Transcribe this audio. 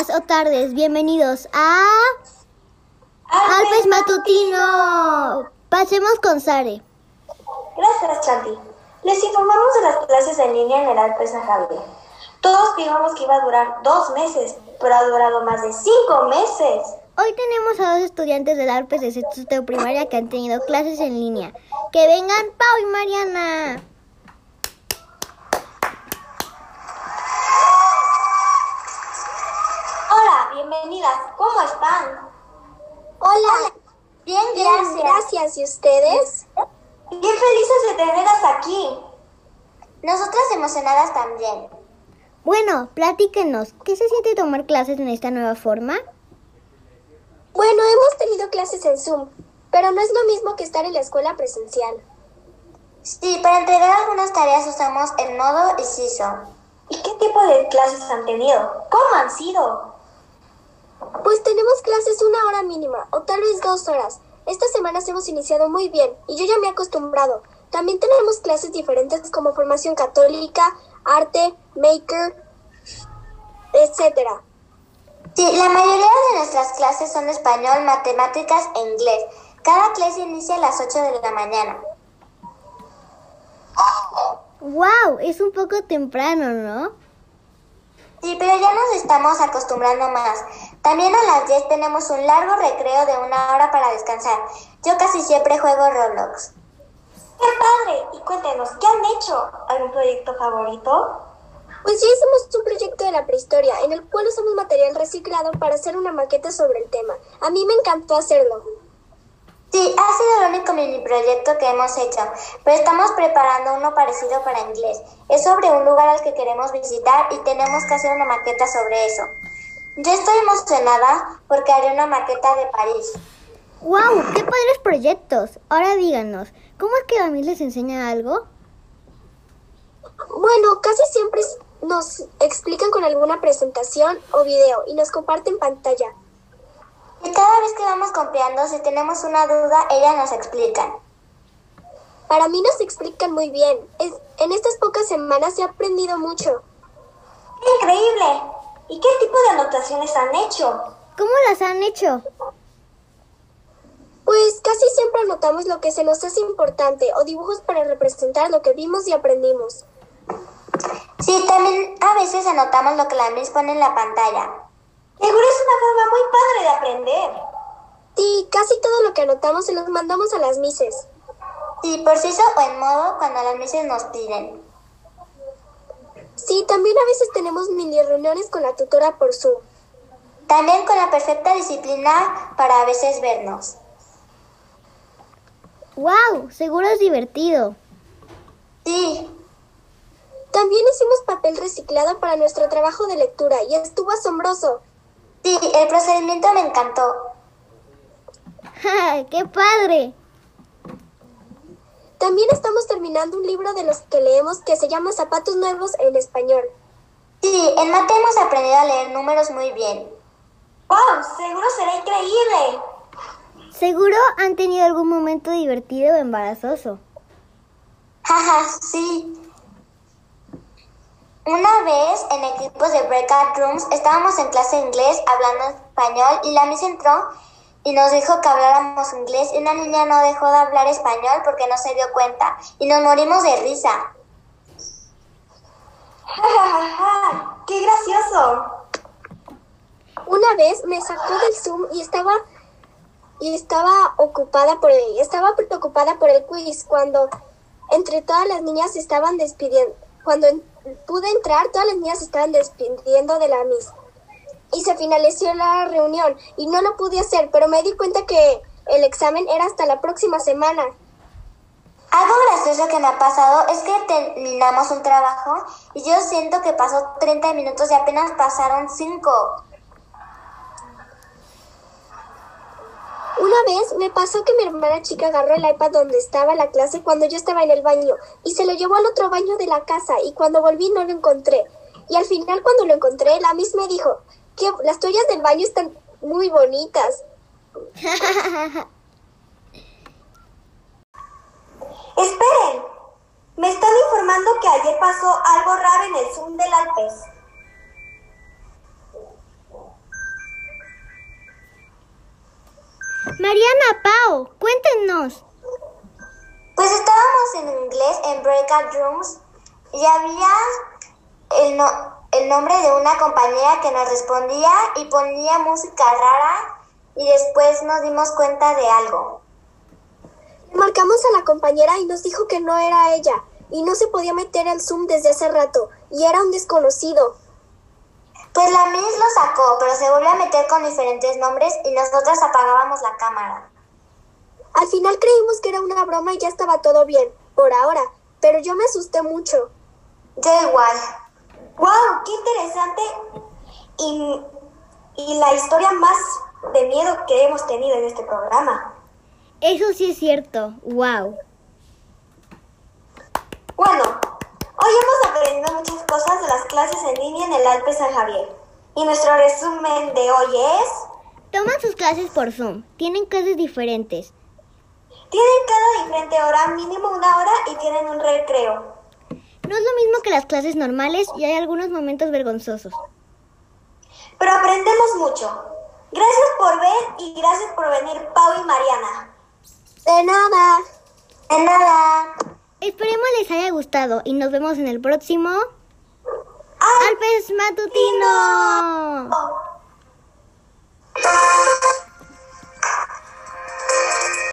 días o tardes, bienvenidos a Alpes Matutino. Pasemos con Sare. Gracias, Chanti. Les informamos de las clases en línea en el Alpes Javier. Todos creíamos que iba a durar dos meses, pero ha durado más de cinco meses. Hoy tenemos a dos estudiantes del Alpes de sexto de primaria que han tenido clases en línea. Que vengan Pau y Mariana. Hola, bienvenidas. ¿Cómo están? Hola. Bien, gracias. ¿Y ustedes? Bien felices de tenerlas aquí. Nosotras emocionadas también. Bueno, platíquenos, ¿qué se siente tomar clases en esta nueva forma? Bueno, hemos tenido clases en Zoom, pero no es lo mismo que estar en la escuela presencial. Sí, para entregar algunas tareas usamos el modo ICISO. ¿Y qué tipo de clases han tenido? ¿Cómo han sido? Pues tenemos clases una hora mínima, o tal vez dos horas. Estas semanas hemos iniciado muy bien, y yo ya me he acostumbrado. También tenemos clases diferentes como formación católica, arte, maker, etcétera. Sí, la mayoría de nuestras clases son español, matemáticas e inglés. Cada clase inicia a las 8 de la mañana. ¡Wow! Es un poco temprano, ¿no? Sí, pero ya nos estamos acostumbrando más. También a las 10 tenemos un largo recreo de una hora para descansar. Yo casi siempre juego Roblox. ¡Qué padre! Y cuéntenos, ¿qué han hecho? ¿Algún proyecto favorito? Pues ya hicimos un proyecto de la prehistoria, en el cual usamos material reciclado para hacer una maqueta sobre el tema. A mí me encantó hacerlo. Sí, ha sido el único mini proyecto que hemos hecho, pero estamos preparando uno parecido para inglés. Es sobre un lugar al que queremos visitar y tenemos que hacer una maqueta sobre eso. Yo estoy emocionada porque haré una maqueta de París. ¡Wow! ¡Qué padres proyectos! Ahora díganos, ¿cómo es que a mí les enseña algo? Bueno, casi siempre nos explican con alguna presentación o video y nos comparten pantalla. Y cada vez que vamos copiando, si tenemos una duda, ellas nos explican. Para mí nos explican muy bien. Es, en estas pocas semanas he aprendido mucho. ¡Increíble! ¿Y qué tipo de anotaciones han hecho? ¿Cómo las han hecho? Pues casi siempre anotamos lo que se nos hace importante o dibujos para representar lo que vimos y aprendimos. Sí, también a veces anotamos lo que la Miss pone en la pantalla. Seguro es una forma muy padre de aprender. Sí, casi todo lo que anotamos se los mandamos a las Misses. Sí, por sí o en modo cuando las Misses nos piden. Sí, también a veces tenemos mini reuniones con la tutora por Zoom. También con la perfecta disciplina para a veces vernos. ¡Wow! Seguro es divertido. Sí. También hicimos papel reciclado para nuestro trabajo de lectura y estuvo asombroso. Sí, el procedimiento me encantó. ¡Ja! ¡Qué padre! También estamos terminando un libro de los que leemos que se llama Zapatos Nuevos en español. Sí, en mate hemos aprendido a leer números muy bien. ¡Wow! Seguro será increíble. Seguro han tenido algún momento divertido o embarazoso. Jaja, sí. Una vez en equipos de breakout rooms estábamos en clase de inglés hablando español y la Miss entró y nos dijo que habláramos inglés y una niña no dejó de hablar español porque no se dio cuenta y nos morimos de risa. ¡Ja, ja, ja! ¡Qué gracioso! Una vez me sacó del Zoom y estaba y estaba ocupada por el, estaba preocupada por el quiz cuando entre todas las niñas estaban despidiendo. Cuando en, pude entrar, todas las niñas estaban despidiendo de la Miss. Y se finalizó la reunión y no lo pude hacer, pero me di cuenta que el examen era hasta la próxima semana. Algo gracioso que me ha pasado es que terminamos un trabajo y yo siento que pasó 30 minutos y apenas pasaron 5. Vez me pasó que mi hermana chica agarró el iPad donde estaba la clase cuando yo estaba en el baño y se lo llevó al otro baño de la casa y cuando volví no lo encontré. Y al final cuando lo encontré, la Miss me dijo que las toallas del baño están muy bonitas. Esperen, me están informando que ayer pasó algo raro en el Zoom del Alpes. Mariana, Pau, cuéntenos. Pues estábamos en inglés en breakout rooms y había el, no- el nombre de una compañera que nos respondía y ponía música rara y después nos dimos cuenta de algo. Marcamos a la compañera y nos dijo que no era ella y no se podía meter al Zoom desde hace rato y era un desconocido. Pues la Miss lo sacó, pero se volvió a meter con diferentes nombres y nosotras apagábamos la cámara. Al final creímos que era una broma y ya estaba todo bien, por ahora, pero yo me asusté mucho. Yo igual. ¡Wow! ¡Qué interesante! Y, y la historia más de miedo que hemos tenido en este programa. Eso sí es cierto. Wow. Bueno, hoy hemos aprendido muchas cosas de las clases en línea en el Alpe San Javier. Y nuestro resumen de hoy es... Toman sus clases por Zoom. Tienen clases diferentes. Tienen cada diferente hora, mínimo una hora, y tienen un recreo. No es lo mismo que las clases normales y hay algunos momentos vergonzosos. Pero aprendemos mucho. Gracias por ver y gracias por venir, Pau y Mariana. De nada. De nada. Esperemos les haya gustado y nos vemos en el próximo. Alpes Matutino.